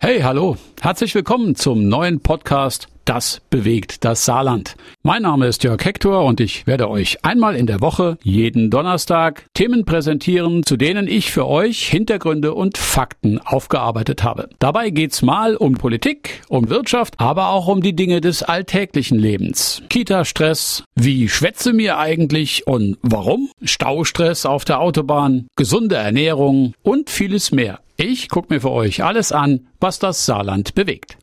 Hey, hallo. Herzlich willkommen zum neuen Podcast Das bewegt das Saarland. Mein Name ist Jörg Hector und ich werde euch einmal in der Woche, jeden Donnerstag, Themen präsentieren, zu denen ich für euch Hintergründe und Fakten aufgearbeitet habe. Dabei geht's mal um Politik, um Wirtschaft, aber auch um die Dinge des alltäglichen Lebens. Kita-Stress, wie schwätze mir eigentlich und warum? Staustress auf der Autobahn, gesunde Ernährung und vieles mehr. Ich gucke mir für euch alles an, was das Saarland bewegt.